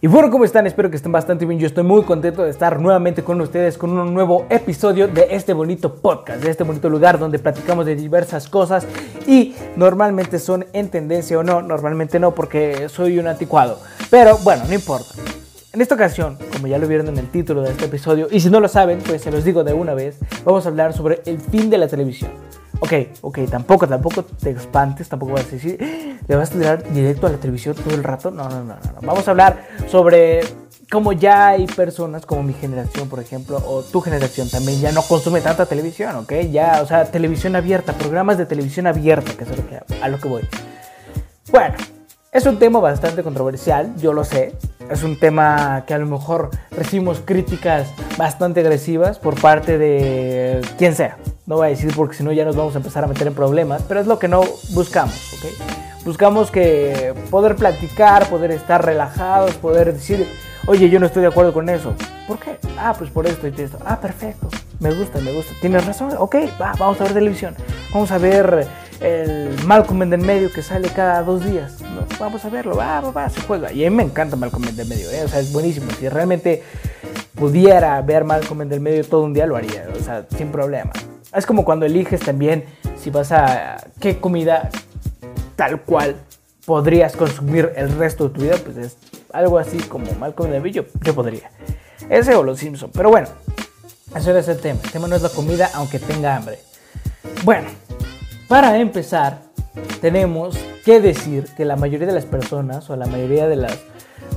Y bueno, ¿cómo están? Espero que estén bastante bien. Yo estoy muy contento de estar nuevamente con ustedes con un nuevo episodio de este bonito podcast, de este bonito lugar donde platicamos de diversas cosas y normalmente son en tendencia o no, normalmente no porque soy un anticuado. Pero bueno, no importa. En esta ocasión, como ya lo vieron en el título de este episodio, y si no lo saben, pues se los digo de una vez, vamos a hablar sobre el fin de la televisión. Ok, ok, tampoco, tampoco te espantes, tampoco vas a decir, le vas a tirar directo a la televisión todo el rato. No, no, no, no. Vamos a hablar sobre cómo ya hay personas como mi generación, por ejemplo, o tu generación también ya no consume tanta televisión, ok. Ya, o sea, televisión abierta, programas de televisión abierta, que es a lo que, a lo que voy. Bueno, es un tema bastante controversial, yo lo sé. Es un tema que a lo mejor recibimos críticas bastante agresivas por parte de quien sea. No voy a decir porque si no ya nos vamos a empezar a meter en problemas, pero es lo que no buscamos, ¿ok? Buscamos que poder platicar, poder estar relajados, poder decir, oye, yo no estoy de acuerdo con eso. ¿Por qué? Ah, pues por esto y esto. Ah, perfecto. Me gusta, me gusta. Tienes razón. Ok, va, vamos a ver televisión. Vamos a ver el Malcolm en el medio que sale cada dos días. Vamos a verlo, va, va, se juega. Y a mí me encanta Malcolm en el medio, ¿eh? o sea, es buenísimo. Si realmente pudiera ver Malcolm en el medio todo un día, lo haría, o sea, sin problema. Es como cuando eliges también si vas a qué comida tal cual podrías consumir el resto de tu vida, pues es algo así como Malcolm el medio, yo podría. Ese o los Simpson, pero bueno, eso es el tema. El tema no es la comida, aunque tenga hambre. Bueno, para empezar, tenemos que decir que la mayoría de las personas o la mayoría de las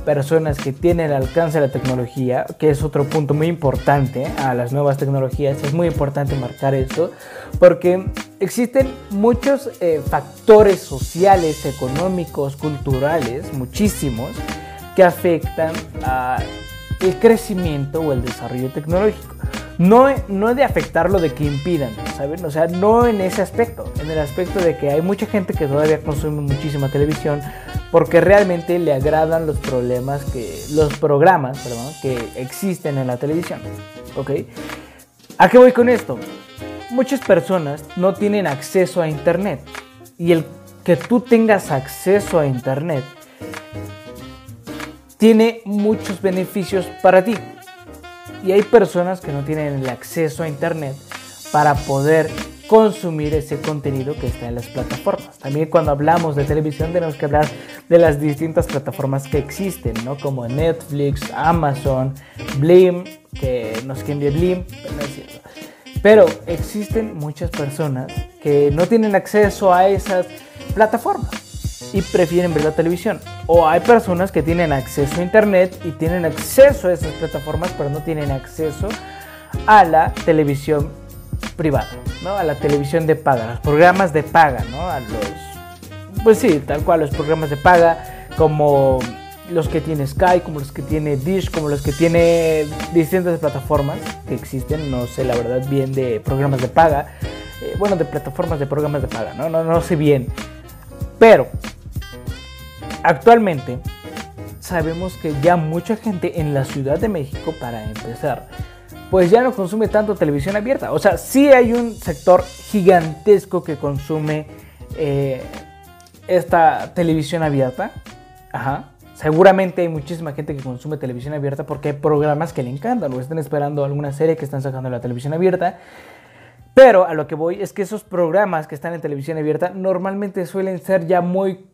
personas que tienen el alcance de la tecnología, que es otro punto muy importante a las nuevas tecnologías, es muy importante marcar eso, porque existen muchos eh, factores sociales, económicos, culturales, muchísimos, que afectan al crecimiento o el desarrollo tecnológico. No, no de afectarlo de que impidan, ¿saben? O sea, no en ese aspecto, en el aspecto de que hay mucha gente que todavía consume muchísima televisión porque realmente le agradan los problemas que, los programas, perdón, que existen en la televisión, ¿ok? ¿A qué voy con esto? Muchas personas no tienen acceso a internet y el que tú tengas acceso a internet tiene muchos beneficios para ti. Y hay personas que no tienen el acceso a Internet para poder consumir ese contenido que está en las plataformas. También cuando hablamos de televisión tenemos que hablar de las distintas plataformas que existen, ¿no? Como Netflix, Amazon, Blim, que no sé Blim, pero no es cierto. Pero existen muchas personas que no tienen acceso a esas plataformas y prefieren ver la televisión. O hay personas que tienen acceso a internet y tienen acceso a esas plataformas, pero no tienen acceso a la televisión privada, ¿no? A la televisión de paga, los programas de paga, ¿no? A los, pues sí, tal cual, los programas de paga, como los que tiene Sky, como los que tiene Dish, como los que tiene distintas plataformas que existen, no sé la verdad bien de programas de paga, eh, bueno, de plataformas de programas de paga, ¿no? No, no sé bien. Pero Actualmente sabemos que ya mucha gente en la Ciudad de México, para empezar, pues ya no consume tanto televisión abierta. O sea, sí hay un sector gigantesco que consume eh, esta televisión abierta. Ajá. Seguramente hay muchísima gente que consume televisión abierta porque hay programas que le encantan o están esperando alguna serie que están sacando en la televisión abierta. Pero a lo que voy es que esos programas que están en televisión abierta normalmente suelen ser ya muy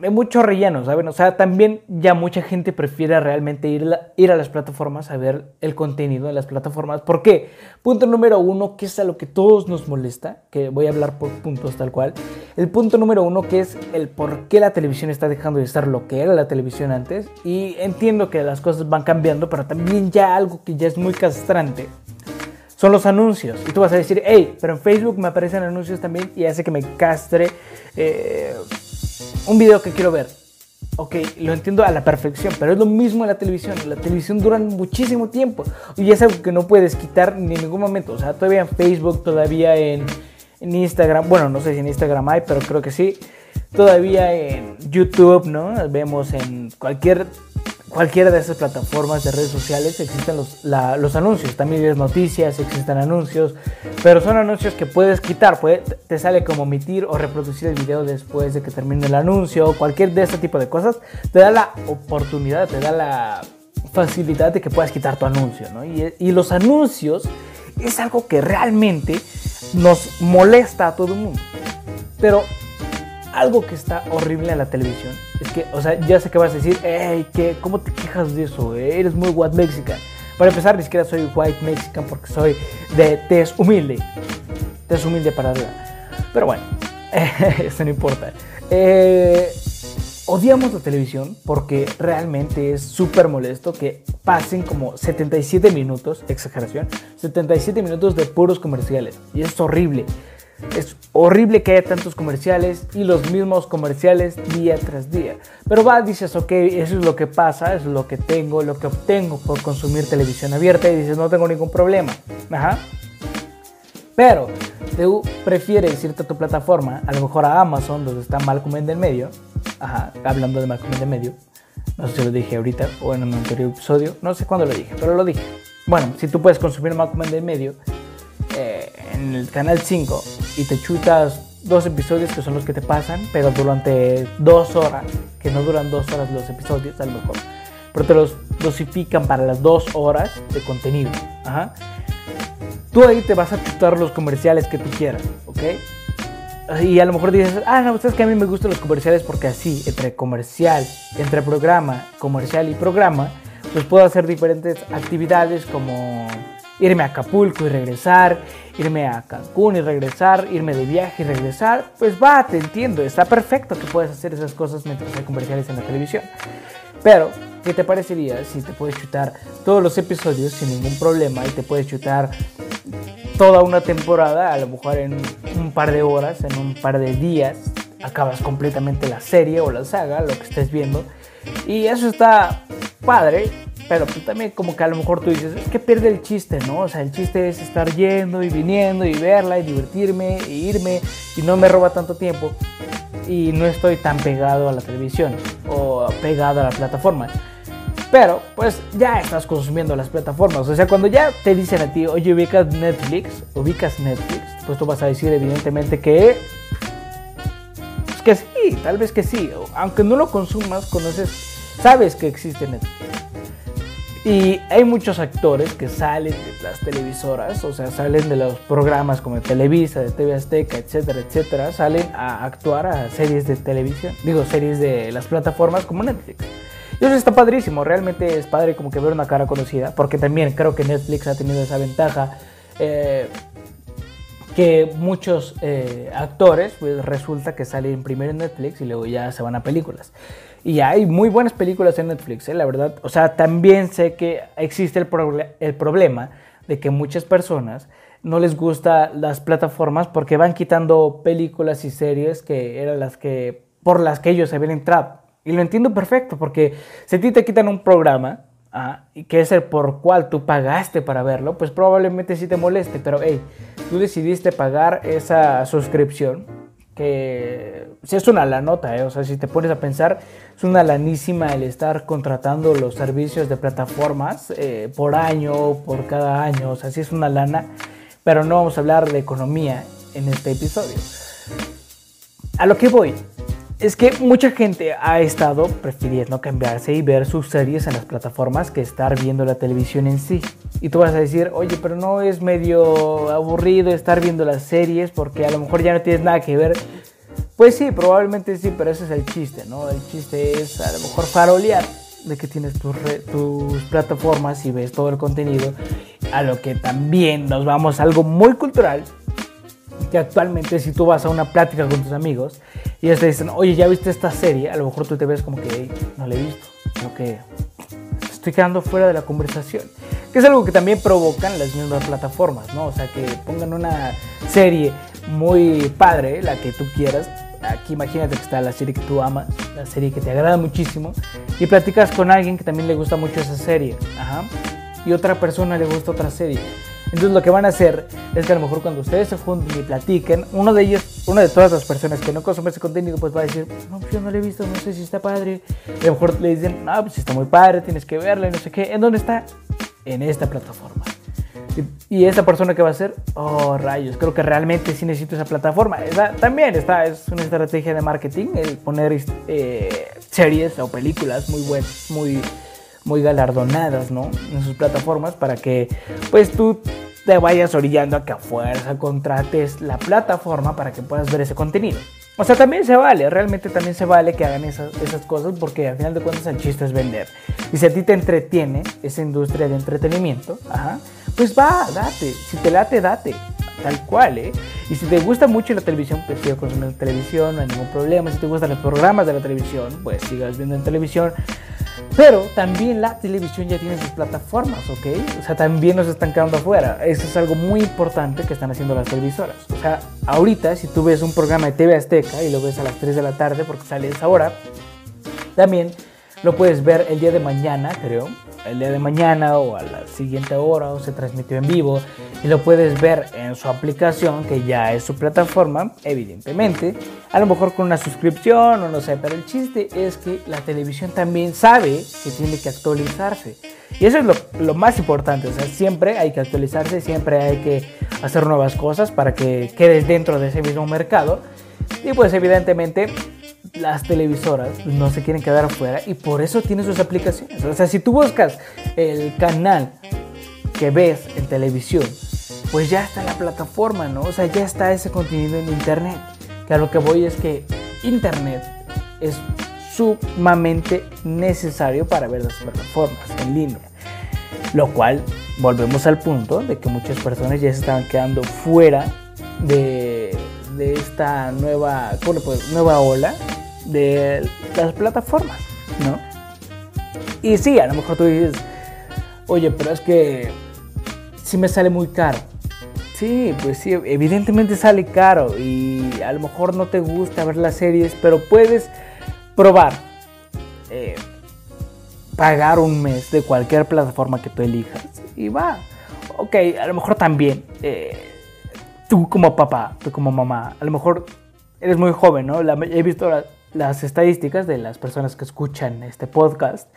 de mucho relleno, ¿saben? O sea, también ya mucha gente prefiere realmente ir, ir a las plataformas a ver el contenido de las plataformas. ¿Por qué? Punto número uno, que es a lo que todos nos molesta, que voy a hablar por puntos tal cual. El punto número uno, que es el por qué la televisión está dejando de estar lo que era la televisión antes. Y entiendo que las cosas van cambiando, pero también ya algo que ya es muy castrante son los anuncios. Y tú vas a decir, hey, pero en Facebook me aparecen anuncios también y hace que me castre. Eh, un video que quiero ver. Ok, lo entiendo a la perfección, pero es lo mismo en la televisión. La televisión dura muchísimo tiempo y es algo que no puedes quitar ni en ningún momento. O sea, todavía en Facebook, todavía en, en Instagram. Bueno, no sé si en Instagram hay, pero creo que sí. Todavía en YouTube, ¿no? Vemos en cualquier cualquiera de esas plataformas de redes sociales existen los, anuncios. También ves noticias, existen anuncios, pero son anuncios que puedes quitar. Te sale como omitir o reproducir el video después de que termine el anuncio. Cualquier de este tipo de cosas te da la oportunidad, te da la facilidad de que puedas quitar tu anuncio. ¿no? Y, y los anuncios es algo que realmente nos molesta a todo el mundo. Pero algo que está horrible en la televisión es que, o sea, ya sé que vas a decir, hey, ¿qué, ¿cómo te quejas de eso? Eres muy white mexican. Para empezar, ni siquiera soy white mexican porque soy de tez humilde. Tez humilde para arriba. Pero bueno, eso no importa. Eh, odiamos la televisión porque realmente es súper molesto que pasen como 77 minutos, exageración, 77 minutos de puros comerciales. Y es horrible. Es horrible que haya tantos comerciales y los mismos comerciales día tras día. Pero va, dices, ok, eso es lo que pasa, eso es lo que tengo, lo que obtengo por consumir televisión abierta y dices, no tengo ningún problema. Ajá. Pero tú prefieres irte a tu plataforma, a lo mejor a Amazon, donde está Malcolm en del medio. Ajá, hablando de Malcolm en del medio. No sé si lo dije ahorita o en un anterior episodio. No sé cuándo lo dije, pero lo dije. Bueno, si tú puedes consumir Malcolm en del medio eh, en el canal 5 y te chutas dos episodios que son los que te pasan, pero durante dos horas, que no duran dos horas los episodios a lo mejor, pero te los dosifican para las dos horas de contenido. Ajá. Tú ahí te vas a chutar los comerciales que tú quieras, ¿ok? Y a lo mejor dices, ah, no, ustedes que a mí me gustan los comerciales porque así, entre comercial, entre programa, comercial y programa, pues puedo hacer diferentes actividades como irme a Acapulco y regresar, irme a Cancún y regresar, irme de viaje y regresar, pues va, te entiendo, está perfecto que puedes hacer esas cosas mientras hay comerciales en la televisión. Pero, ¿qué te parecería si te puedes chutar todos los episodios sin ningún problema y te puedes chutar toda una temporada, a lo mejor en un par de horas, en un par de días, acabas completamente la serie o la saga, lo que estés viendo, y eso está padre, pero pues también como que a lo mejor tú dices, es que pierde el chiste, ¿no? O sea, el chiste es estar yendo y viniendo y verla y divertirme e irme y no me roba tanto tiempo y no estoy tan pegado a la televisión o pegado a la plataforma. Pero pues ya estás consumiendo las plataformas. O sea, cuando ya te dicen a ti, oye, ubicas Netflix, ubicas Netflix, pues tú vas a decir evidentemente que... Pues que sí, tal vez que sí. Aunque no lo consumas, conoces, sabes que existe Netflix. Y hay muchos actores que salen de las televisoras, o sea, salen de los programas como Televisa, de TV Azteca, etcétera, etcétera, salen a actuar a series de televisión, digo, series de las plataformas como Netflix. Y eso está padrísimo, realmente es padre como que ver una cara conocida, porque también creo que Netflix ha tenido esa ventaja. Eh, que muchos eh, actores pues resulta que salen primero en Netflix y luego ya se van a películas. Y hay muy buenas películas en Netflix, ¿eh? la verdad. O sea, también sé que existe el, el problema de que muchas personas no les gustan las plataformas porque van quitando películas y series que eran las que por las que ellos habían entrado. Y lo entiendo perfecto, porque si a ti te quitan un programa, ah, que es el por cual tú pagaste para verlo, pues probablemente sí te moleste, pero hey, tú decidiste pagar esa suscripción que es una la nota, ¿eh? o sea, si te pones a pensar, es una lanísima el estar contratando los servicios de plataformas eh, por año, por cada año, o sea, sí es una lana, pero no vamos a hablar de economía en este episodio. A lo que voy, es que mucha gente ha estado prefiriendo cambiarse y ver sus series en las plataformas que estar viendo la televisión en sí. Y tú vas a decir, oye, pero no es medio aburrido estar viendo las series porque a lo mejor ya no tienes nada que ver. Pues sí, probablemente sí, pero ese es el chiste, ¿no? El chiste es a lo mejor farolear de que tienes tus, tus plataformas y ves todo el contenido. A lo que también nos vamos a algo muy cultural que actualmente si tú vas a una plática con tus amigos y ellos te dicen, oye, ¿ya viste esta serie? A lo mejor tú te ves como que, no la he visto, como que estoy quedando fuera de la conversación. Que es algo que también provocan las mismas plataformas, ¿no? O sea, que pongan una serie muy padre, la que tú quieras. Aquí imagínate que está la serie que tú amas, la serie que te agrada muchísimo, y platicas con alguien que también le gusta mucho esa serie, Ajá. y otra persona le gusta otra serie Entonces lo que van a hacer es que a lo mejor cuando ustedes se junten y platiquen, uno de ellos, una de todas las personas que no consume ese contenido, pues va a decir, no, pues yo no lo he visto, no sé si está padre. Y a lo mejor le dicen, no, pues está muy padre, tienes que verla y no sé qué. ¿En dónde está? En esta plataforma. Y esa persona que va a hacer, oh rayos, creo que realmente sí necesito esa plataforma. Esa, también está, es una estrategia de marketing el poner eh, series o películas muy buenas, muy muy galardonadas, ¿no? En sus plataformas para que pues tú te vayas orillando a que a fuerza contrates la plataforma para que puedas ver ese contenido. O sea, también se vale, realmente también se vale que hagan esas, esas cosas porque al final de cuentas el chiste es vender. Y si a ti te entretiene esa industria de entretenimiento, pues va, date. Si te late, date. Tal cual, ¿eh? Y si te gusta mucho la televisión, pues sigue consumiendo televisión, no hay ningún problema. Si te gustan los programas de la televisión, pues sigas viendo en televisión. Pero también la televisión ya tiene sus plataformas, ¿ok? O sea, también nos están quedando afuera. Eso es algo muy importante que están haciendo las televisoras. O sea, ahorita si tú ves un programa de TV Azteca y lo ves a las 3 de la tarde porque sale esa hora, también lo puedes ver el día de mañana, creo, el día de mañana o a la siguiente hora o se transmitió en vivo y lo puedes ver en su aplicación que ya es su plataforma, evidentemente, a lo mejor con una suscripción o no sé, pero el chiste es que la televisión también sabe que tiene que actualizarse. Y eso es lo, lo más importante, o sea, siempre hay que actualizarse, siempre hay que hacer nuevas cosas para que quedes dentro de ese mismo mercado. Y pues evidentemente las televisoras no se quieren quedar afuera y por eso tienen sus aplicaciones. O sea, si tú buscas el canal que ves en televisión, pues ya está la plataforma, ¿no? O sea, ya está ese contenido en internet. Que a lo que voy es que internet es sumamente necesario para ver las plataformas en línea. Lo cual, volvemos al punto de que muchas personas ya se estaban quedando fuera de, de esta nueva, pues, nueva ola de las plataformas, ¿no? Y sí, a lo mejor tú dices, oye, pero es que sí me sale muy caro. Sí, pues sí, evidentemente sale caro y a lo mejor no te gusta ver las series, pero puedes probar. Eh, pagar un mes de cualquier plataforma que tú elijas y va. Ok, a lo mejor también eh, tú como papá, tú como mamá, a lo mejor eres muy joven, ¿no? he visto las estadísticas de las personas que escuchan este podcast.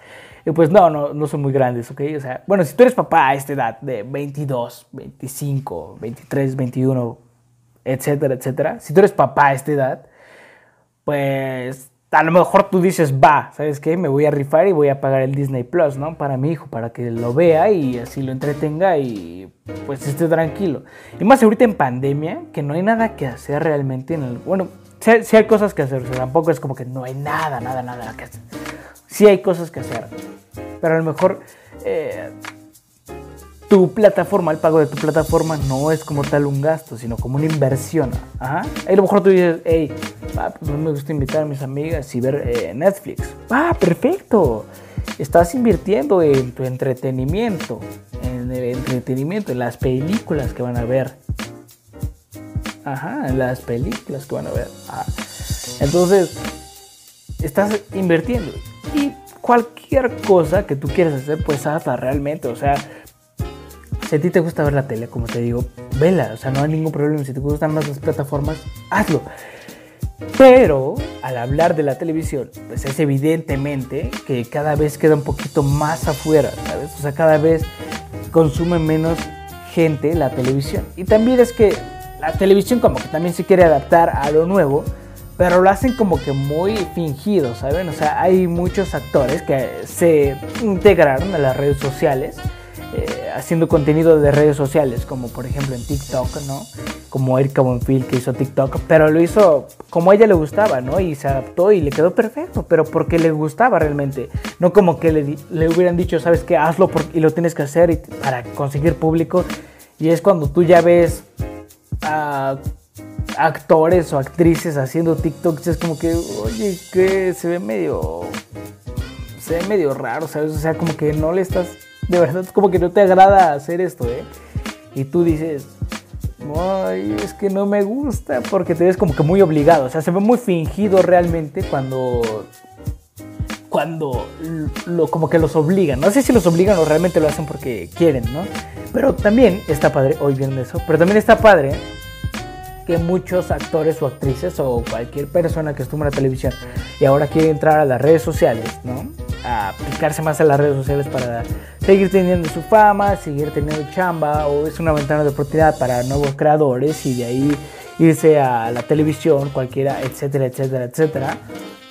Y pues no, no, no son muy grandes, ¿ok? O sea, bueno, si tú eres papá a esta edad de 22, 25, 23, 21, etcétera, etcétera, si tú eres papá a esta edad, pues a lo mejor tú dices, va, ¿sabes qué? Me voy a rifar y voy a pagar el Disney Plus, ¿no? Para mi hijo, para que lo vea y así lo entretenga y pues esté tranquilo. Y más ahorita en pandemia, que no hay nada que hacer realmente en el... Bueno, sí, hay cosas que hacer, o tampoco es como que no hay nada, nada, nada que hacer. Sí hay cosas que hacer, pero a lo mejor eh, tu plataforma, el pago de tu plataforma no es como tal un gasto, sino como una inversión. Ajá. a lo mejor tú dices, hey, pues no me gusta invitar a mis amigas y ver eh, Netflix. Ah, perfecto. Estás invirtiendo en tu entretenimiento, en el entretenimiento, en las películas que van a ver, Ajá, en las películas que van a ver. Entonces, estás invirtiendo. Y cualquier cosa que tú quieras hacer, pues hazla realmente. O sea, si a ti te gusta ver la tele, como te digo, vela. O sea, no hay ningún problema. Si te gustan más las plataformas, hazlo. Pero al hablar de la televisión, pues es evidentemente que cada vez queda un poquito más afuera, ¿sabes? O sea, cada vez consume menos gente la televisión. Y también es que la televisión como que también se quiere adaptar a lo nuevo, pero lo hacen como que muy fingido, ¿saben? O sea, hay muchos actores que se integraron a las redes sociales, eh, haciendo contenido de redes sociales, como por ejemplo en TikTok, ¿no? Como Erika Bonfil que hizo TikTok, pero lo hizo como a ella le gustaba, ¿no? Y se adaptó y le quedó perfecto, pero porque le gustaba realmente, no como que le, le hubieran dicho, ¿sabes qué? Hazlo y lo tienes que hacer para conseguir público. Y es cuando tú ya ves a actores o actrices haciendo TikToks, es como que, oye, que se ve medio. Se ve medio raro, ¿sabes? O sea, como que no le estás. De verdad, como que no te agrada hacer esto, ¿eh? Y tú dices, ay, es que no me gusta, porque te ves como que muy obligado. O sea, se ve muy fingido realmente cuando. Cuando lo, como que los obligan. No sé si los obligan o realmente lo hacen porque quieren, ¿no? Pero también está padre, hoy viendo eso, pero también está padre que muchos actores o actrices o cualquier persona que estuvo en la televisión y ahora quiere entrar a las redes sociales, ¿no? A aplicarse más a las redes sociales para seguir teniendo su fama, seguir teniendo chamba o es una ventana de oportunidad para nuevos creadores y de ahí irse a la televisión, cualquiera, etcétera, etcétera, etcétera.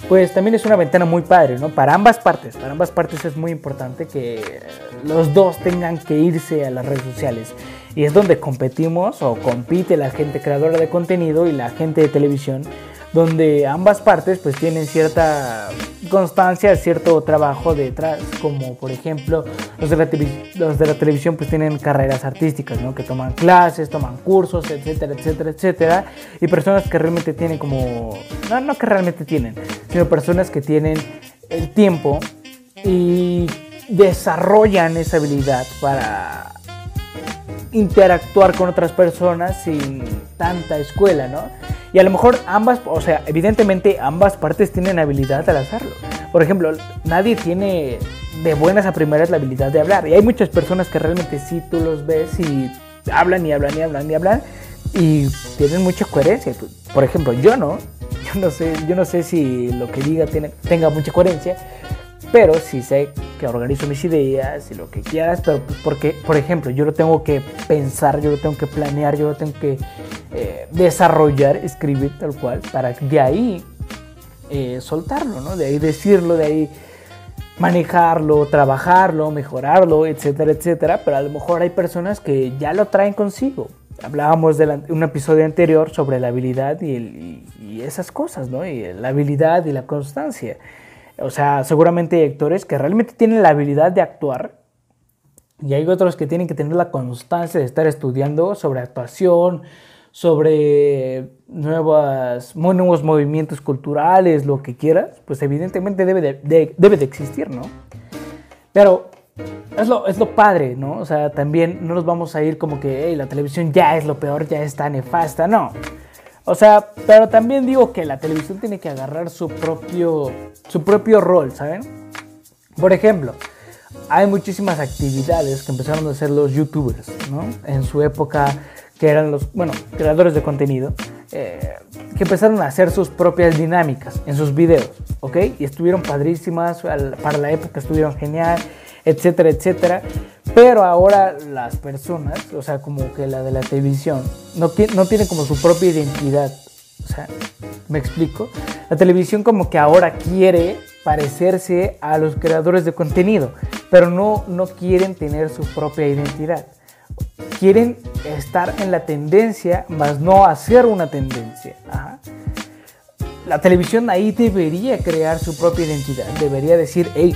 Pues también es una ventana muy padre, ¿no? Para ambas partes, para ambas partes es muy importante que los dos tengan que irse a las redes sociales y es donde competimos o compite la gente creadora de contenido y la gente de televisión donde ambas partes pues tienen cierta constancia, cierto trabajo detrás, como por ejemplo los de la, los de la televisión pues tienen carreras artísticas, ¿no? que toman clases, toman cursos, etcétera, etcétera, etcétera, y personas que realmente tienen como, no, no que realmente tienen, sino personas que tienen el tiempo y desarrollan esa habilidad para interactuar con otras personas sin tanta escuela, ¿no? Y a lo mejor ambas, o sea, evidentemente ambas partes tienen habilidad al hacerlo. Por ejemplo, nadie tiene de buenas a primeras la habilidad de hablar. Y hay muchas personas que realmente sí tú los ves y hablan y hablan y hablan y hablan y tienen mucha coherencia. Por ejemplo, yo no. Yo no sé, yo no sé si lo que diga tiene, tenga mucha coherencia, pero sí sé que organizo mis ideas y lo que quieras, pero pues, porque, por ejemplo, yo lo tengo que pensar, yo lo tengo que planear, yo lo tengo que eh, desarrollar, escribir tal cual, para de ahí eh, soltarlo, ¿no? De ahí decirlo, de ahí manejarlo, trabajarlo, mejorarlo, etcétera, etcétera, pero a lo mejor hay personas que ya lo traen consigo. Hablábamos de un episodio anterior sobre la habilidad y, y esas cosas, ¿no? Y la habilidad y la constancia. O sea, seguramente hay actores que realmente tienen la habilidad de actuar y hay otros que tienen que tener la constancia de estar estudiando sobre actuación, sobre nuevas, nuevos movimientos culturales, lo que quieras, pues evidentemente debe de, debe de existir, ¿no? Pero es lo, es lo padre, ¿no? O sea, también no nos vamos a ir como que la televisión ya es lo peor, ya está nefasta, no. O sea, pero también digo que la televisión tiene que agarrar su propio, su propio rol, ¿saben? Por ejemplo, hay muchísimas actividades que empezaron a hacer los youtubers, ¿no? En su época, que eran los, bueno, creadores de contenido, eh, que empezaron a hacer sus propias dinámicas en sus videos, ¿ok? Y estuvieron padrísimas, para la época estuvieron genial, etcétera, etcétera. Pero ahora las personas, o sea, como que la de la televisión, no, no tiene como su propia identidad. O sea, ¿me explico? La televisión como que ahora quiere parecerse a los creadores de contenido, pero no, no quieren tener su propia identidad. Quieren estar en la tendencia, más no hacer una tendencia. La televisión ahí debería crear su propia identidad, debería decir, hey,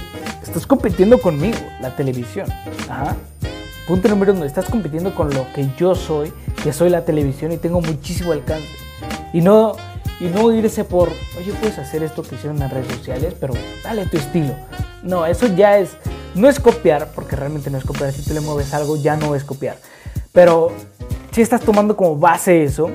estás compitiendo conmigo, la televisión. Punto número uno, estás compitiendo con lo que yo soy, que soy la televisión y tengo muchísimo alcance. Y no, y no irse por, oye, puedes hacer esto que hicieron en redes sociales, pero dale tu estilo. No, eso ya es, no es copiar, porque realmente no es copiar. Si tú le mueves algo, ya no es copiar. Pero si estás tomando como base eso,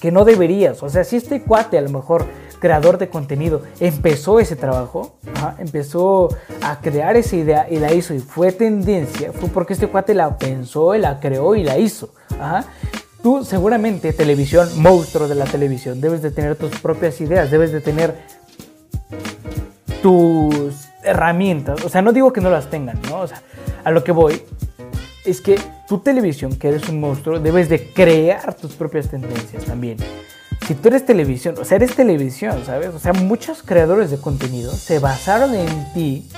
que no deberías. O sea, si este cuate a lo mejor creador de contenido empezó ese trabajo, empezó a crear esa idea y la hizo y fue tendencia, fue porque este cuate la pensó y la creó y la hizo. Tú seguramente, televisión, monstruo de la televisión, debes de tener tus propias ideas, debes de tener tus herramientas. O sea, no digo que no las tengan, ¿no? O sea, a lo que voy es que tu televisión, que eres un monstruo, debes de crear tus propias tendencias también si tú eres televisión, o sea, eres televisión, ¿sabes? O sea, muchos creadores de contenido se basaron en ti,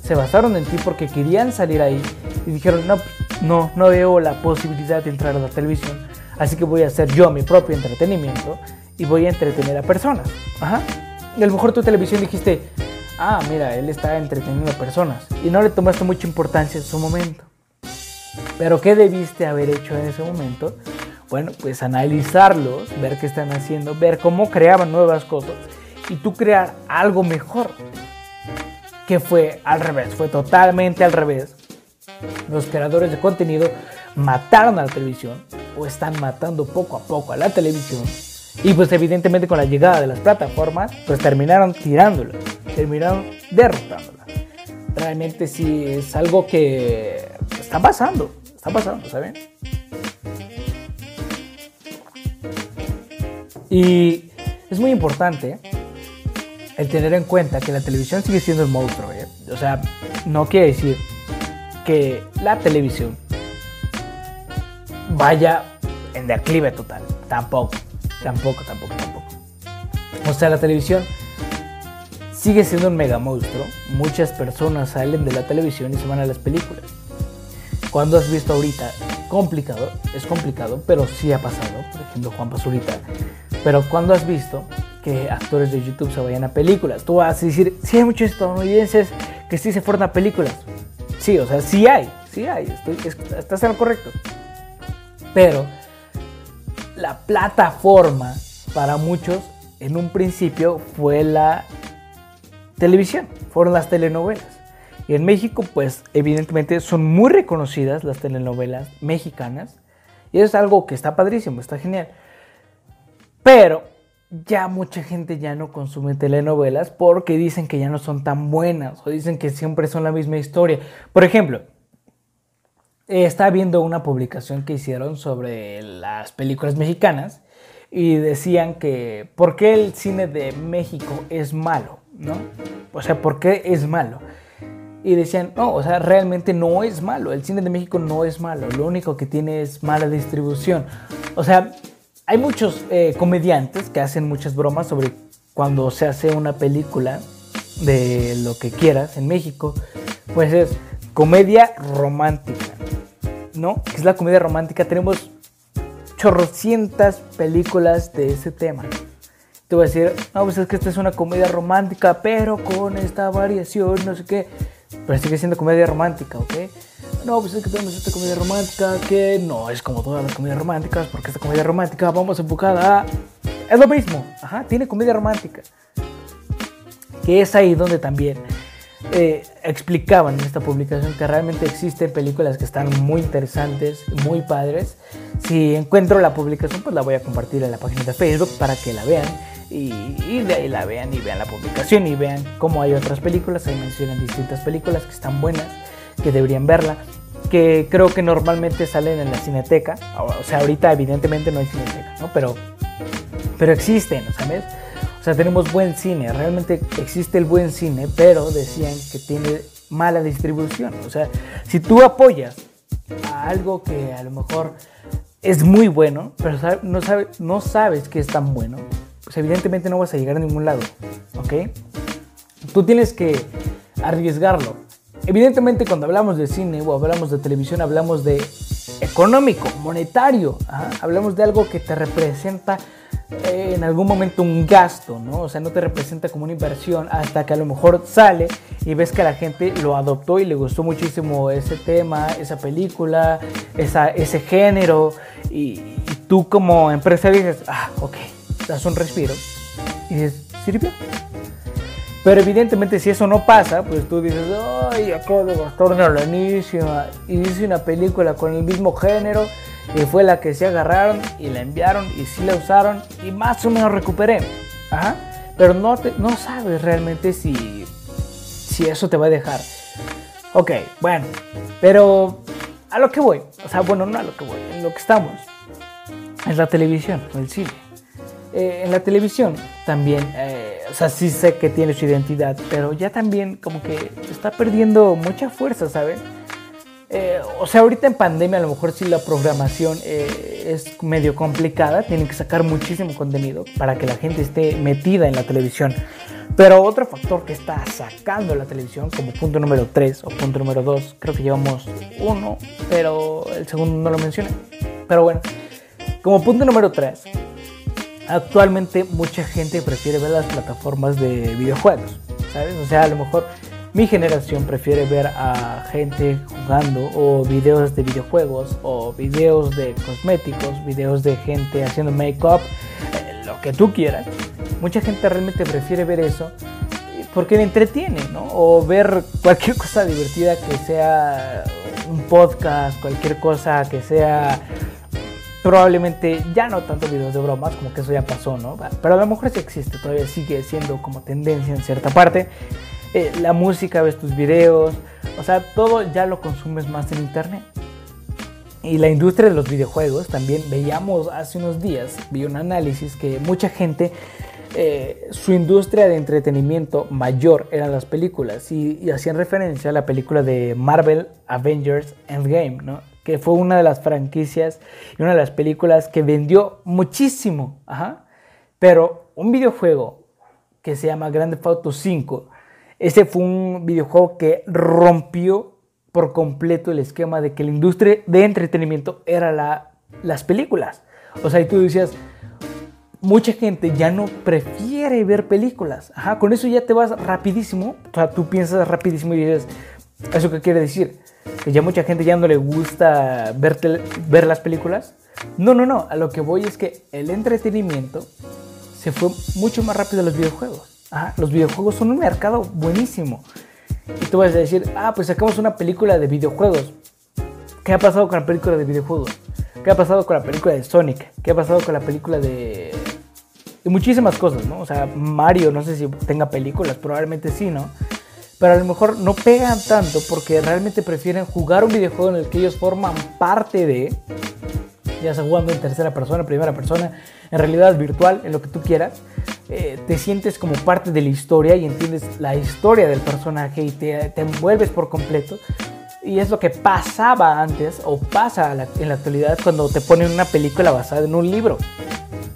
se basaron en ti porque querían salir ahí y dijeron, no, no, no veo la posibilidad de entrar a la televisión, así que voy a hacer yo mi propio entretenimiento y voy a entretener a personas. Ajá. Y a lo mejor tu televisión dijiste, ah, mira, él está entreteniendo a personas y no le tomaste mucha importancia en su momento. Pero ¿qué debiste haber hecho en ese momento? Bueno, pues analizarlos, ver qué están haciendo, ver cómo creaban nuevas cosas y tú crear algo mejor. Que fue al revés, fue totalmente al revés. Los creadores de contenido mataron a la televisión o están matando poco a poco a la televisión. Y pues evidentemente con la llegada de las plataformas, pues terminaron tirándola, terminaron derrotándola. Realmente sí es algo que está pasando, está pasando, ¿saben? Y es muy importante el tener en cuenta que la televisión sigue siendo el monstruo. ¿eh? O sea, no quiere decir que la televisión vaya en declive total. Tampoco, tampoco, tampoco, tampoco. O sea, la televisión sigue siendo un mega monstruo. Muchas personas salen de la televisión y se van a las películas. Cuando has visto ahorita, complicado, es complicado, pero sí ha pasado. Por ejemplo, Juan Pazurita. Pero cuando has visto que actores de YouTube se vayan a películas, tú vas a decir, sí hay muchos estadounidenses que sí se fueron a películas. Sí, o sea, sí hay, sí hay, estoy, estás en lo correcto. Pero la plataforma para muchos en un principio fue la televisión, fueron las telenovelas. Y en México, pues evidentemente son muy reconocidas las telenovelas mexicanas. Y es algo que está padrísimo, está genial. Pero ya mucha gente ya no consume telenovelas porque dicen que ya no son tan buenas o dicen que siempre son la misma historia. Por ejemplo, estaba viendo una publicación que hicieron sobre las películas mexicanas y decían que por qué el cine de México es malo, ¿no? O sea, ¿por qué es malo? Y decían, no, o sea, realmente no es malo, el cine de México no es malo, lo único que tiene es mala distribución. O sea, hay muchos eh, comediantes que hacen muchas bromas sobre cuando se hace una película de lo que quieras en México, pues es comedia romántica, ¿no? ¿Qué es la comedia romántica? Tenemos chorrocientas películas de ese tema. Te voy a decir, no, pues es que esta es una comedia romántica, pero con esta variación, no sé qué. Pero sigue siendo comedia romántica, ¿ok? No, pues es que tenemos esta comedia romántica que no es como todas las comedias románticas, porque esta comedia romántica vamos enfocada a... Es lo mismo, ajá, tiene comedia romántica. Que es ahí donde también eh, explicaban en esta publicación que realmente existen películas que están muy interesantes, muy padres. Si encuentro la publicación, pues la voy a compartir en la página de Facebook para que la vean. Y, y, de ahí la vean y vean la publicación y vean cómo hay otras películas. Ahí mencionan distintas películas que están buenas, que deberían verla que creo que normalmente salen en la cineteca. O sea, ahorita evidentemente no hay cineteca, ¿no? Pero, pero existen, ¿sabes? O sea, tenemos buen cine, realmente existe el buen cine, pero decían que tiene mala distribución. O sea, si tú apoyas a algo que a lo mejor es muy bueno, pero no, sabes, no sabes que es tan bueno, pues evidentemente no vas a llegar a ningún lado, ¿ok? Tú tienes que arriesgarlo. Evidentemente cuando hablamos de cine o hablamos de televisión hablamos de económico, monetario, hablamos de algo que te representa eh, en algún momento un gasto, ¿no? O sea, no te representa como una inversión hasta que a lo mejor sale y ves que la gente lo adoptó y le gustó muchísimo ese tema, esa película, esa, ese género y, tú como empresario dices, ah, ok, das un respiro y dices, ¿sirvió? Pero evidentemente si eso no pasa, pues tú dices, ay, acabo de gastar una lanísima y hice una película con el mismo género y fue la que se agarraron y la enviaron y sí la usaron y más o menos recuperé. Ajá. Pero no, no sabes realmente si, si eso te va a dejar. Ok, bueno, pero a lo que voy, o sea, bueno, no a lo que voy, en lo que estamos, es la televisión, el cine. Eh, en la televisión también, eh, o sea, sí sé que tiene su identidad, pero ya también como que está perdiendo mucha fuerza, ¿sabes? Eh, o sea, ahorita en pandemia a lo mejor sí la programación es medio complicada, tienen que sacar muchísimo contenido para que la gente esté metida en la televisión. Pero otro factor que está sacando la televisión como punto número 3 o punto número 2, creo que llevamos uno, pero el segundo no lo mencioné. Pero bueno, como punto número 3, actualmente mucha gente prefiere ver las plataformas de videojuegos, ¿sabes? O sea, a lo mejor mi generación prefiere ver a gente jugando o videos de videojuegos o videos de cosméticos, videos de gente haciendo make-up, eh, lo que tú quieras. Mucha gente realmente prefiere ver eso porque le entretiene, ¿no? O ver cualquier cosa divertida que sea un podcast, cualquier cosa que sea probablemente ya no tanto videos de bromas, como que eso ya pasó, ¿no? Pero a lo mejor sí existe, todavía sigue siendo como tendencia en cierta parte. Eh, la música, ves tus videos, O sea, todo ya lo consumes más en internet. Y la industria de los videojuegos también veíamos hace unos días, vi un análisis que mucha gente, eh, su industria de entretenimiento mayor eran las películas y, y, hacían referencia a la película de Marvel Avengers Endgame, ¿no? Que fue una de las franquicias y una de las películas que vendió muchísimo. Ajá. Pero un videojuego que se llama Grand Theft Auto 5, ese fue un videojuego que rompió por completo el esquema de que la industria de entretenimiento era la, las películas. O sea, y tú decías, mucha gente ya no prefiere ver películas. Ajá, con eso ya te vas rapidísimo. O sea, tú piensas rapidísimo y dices, ¿eso qué quiere decir? Que ya mucha gente ya no le gusta ver, ver las películas. No, no, no. A lo que voy es que el entretenimiento se fue mucho más rápido a los videojuegos. Ajá, los videojuegos son un mercado buenísimo. Y tú vas a decir, ah, pues sacamos una película de videojuegos. ¿Qué ha pasado con la película de videojuegos? ¿Qué ha pasado con la película de Sonic? ¿Qué ha pasado con la película de... Y muchísimas cosas, ¿no? O sea, Mario, no sé si tenga películas, probablemente sí, ¿no? Pero a lo mejor no pegan tanto porque realmente prefieren jugar un videojuego en el que ellos forman parte de, ya sea jugando en tercera persona, primera persona, en realidad virtual, en lo que tú quieras, eh, te sientes como parte de la historia y entiendes la historia del personaje y te, te envuelves por completo. Y es lo que pasaba antes o pasa en la actualidad cuando te ponen una película basada en un libro,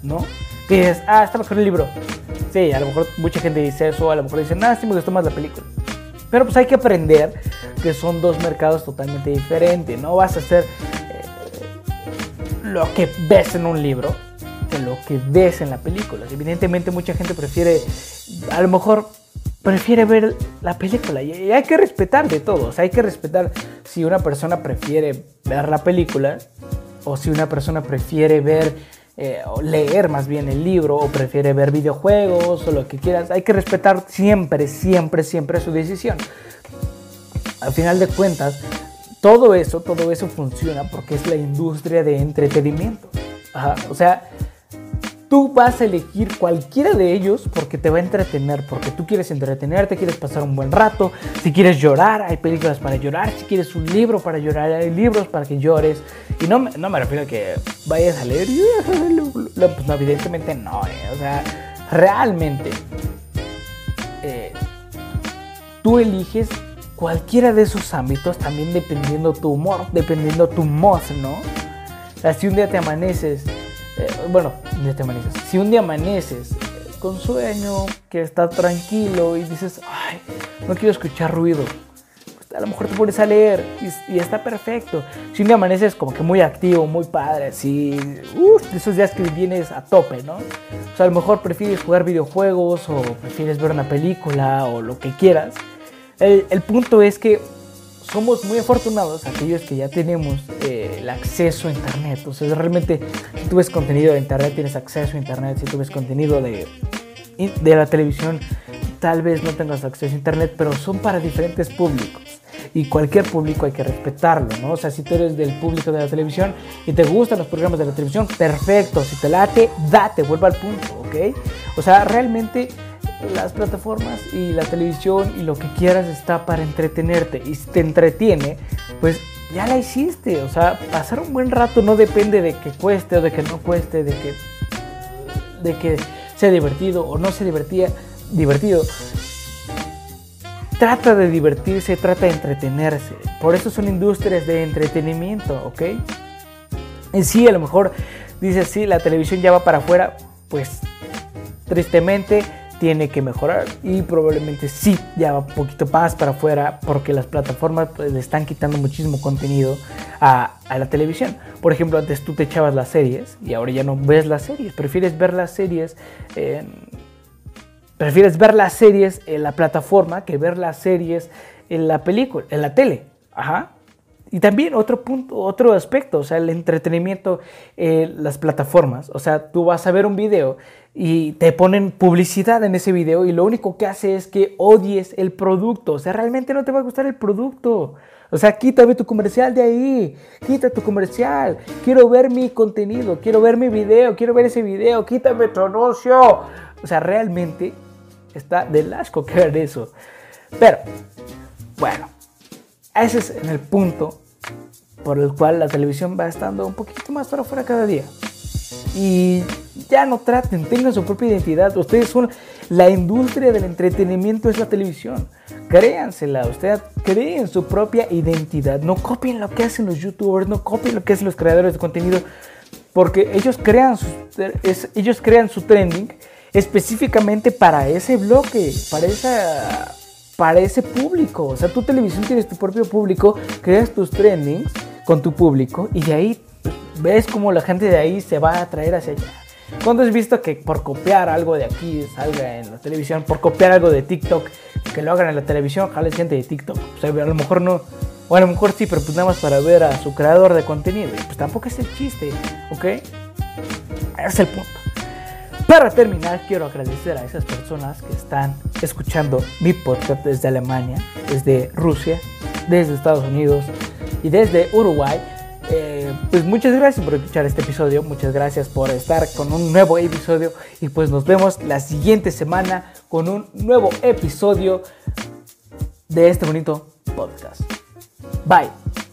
¿no? Que dices, ah, está mejor el libro. Sí, a lo mejor mucha gente dice eso, a lo mejor dicen, nada, sí me gustó más la película. Pero pues hay que aprender que son dos mercados totalmente diferentes. No vas a hacer eh, lo que ves en un libro que lo que ves en la película. Evidentemente mucha gente prefiere, a lo mejor prefiere ver la película y hay que respetar de todo. O sea, hay que respetar si una persona prefiere ver la película o si una persona prefiere ver eh, o leer más bien el libro o prefiere ver videojuegos o lo que quieras. Hay que respetar siempre, siempre, siempre su decisión. Al final de cuentas, todo eso, todo eso funciona porque es la industria de entretenimiento. O sea, Tú vas a elegir cualquiera de ellos porque te va a entretener, porque tú quieres entretenerte, quieres pasar un buen rato, si quieres llorar, hay películas para llorar, si quieres un libro para llorar, hay libros para que llores. Y no, no me refiero a que vayas a leer, pues no, evidentemente no, eh. o sea, realmente eh, tú eliges cualquiera de esos ámbitos, también dependiendo tu humor, dependiendo tu mood, ¿no? O si un día te amaneces bueno, ya te amaneces. Si un día amaneces con sueño, que estás tranquilo y dices, ay, no quiero escuchar ruido, pues, a lo mejor te pones a leer y, está perfecto. Si un día amaneces como que muy activo, muy padre, así, uff, de esos días que vienes a tope, ¿no? O sea, a lo mejor prefieres jugar videojuegos o prefieres ver una película o lo que quieras. el punto es que somos muy afortunados aquellos que ya tenemos eh, el acceso a Internet. Sea, realmente, si tú ves contenido de Internet, tienes acceso a Internet. Si tú ves contenido de, de la televisión, tal vez no tengas acceso a Internet, pero son para diferentes públicos. Y cualquier público hay que respetarlo, ¿no? O sea, si tú eres del público de la televisión y te gustan los programas de la televisión, perfecto. Si te late, date, vuelva al punto, ¿ok? O sea, realmente las plataformas y la televisión y lo que quieras está para entretenerte. Y si te entretiene, pues ya la hiciste. O sea, pasar un buen rato no depende de que cueste o de que no cueste, de que, de que sea divertido o no sea divertida, divertido. Trata de divertirse, trata de entretenerse. Por eso son industrias de entretenimiento, ¿ok? En sí, a lo mejor dices, sí, la televisión ya va para afuera, pues tristemente tiene que mejorar y probablemente sí, ya va un poquito más para afuera porque las plataformas pues, le están quitando muchísimo contenido a, la televisión. Por ejemplo, antes tú te echabas las series y ahora ya no ves las series, prefieres ver las series en, prefieres ver las series en la plataforma que ver las series en la película, en la tele. Ajá. Y también otro punto, otro aspecto, o sea, el entretenimiento, en las plataformas. O sea, tú vas a ver un video y te ponen publicidad en ese video y lo único que hace es que odies el producto. O sea, realmente no te va a gustar el producto. O sea, quítame tu comercial de ahí, quita tu comercial. Quiero ver mi contenido, quiero ver mi video, quiero ver ese video, quítame tu anuncio. O sea, realmente está del asco que ver eso. Pero, bueno, ese es en el punto por el cual la televisión va estando un poquito más para afuera cada día. Y ya no traten, tengan su propia identidad. Ustedes son la industria del entretenimiento, es la televisión. Créansela, ustedes creen su propia identidad. No copien lo que hacen los youtubers, no copien lo que hacen los creadores de contenido, porque ellos crean ellos crean su trending específicamente para ese bloque, para esa para ese público. O sea, tu televisión tienes tu propio público, creas tus trendings con tu público y de ahí ves cómo la gente de ahí se va a atraer hacia allá. ¿Cuándo has visto que por copiar algo de aquí salga en la televisión? Por copiar algo de TikTok, que lo hagan en la televisión, jale gente de TikTok. O sea, a lo mejor no, o a lo mejor sí, pero pues nada más para ver a su creador de contenido. Pues tampoco es el chiste, ¿ok? Ese es el punto. Para terminar, quiero agradecer a esas personas que están escuchando mi podcast desde Alemania, desde Rusia, desde Estados Unidos y desde Uruguay. Eh, pues muchas gracias por escuchar este episodio, muchas gracias por estar con un nuevo episodio y pues nos vemos la siguiente semana con un nuevo episodio de este bonito podcast. Bye.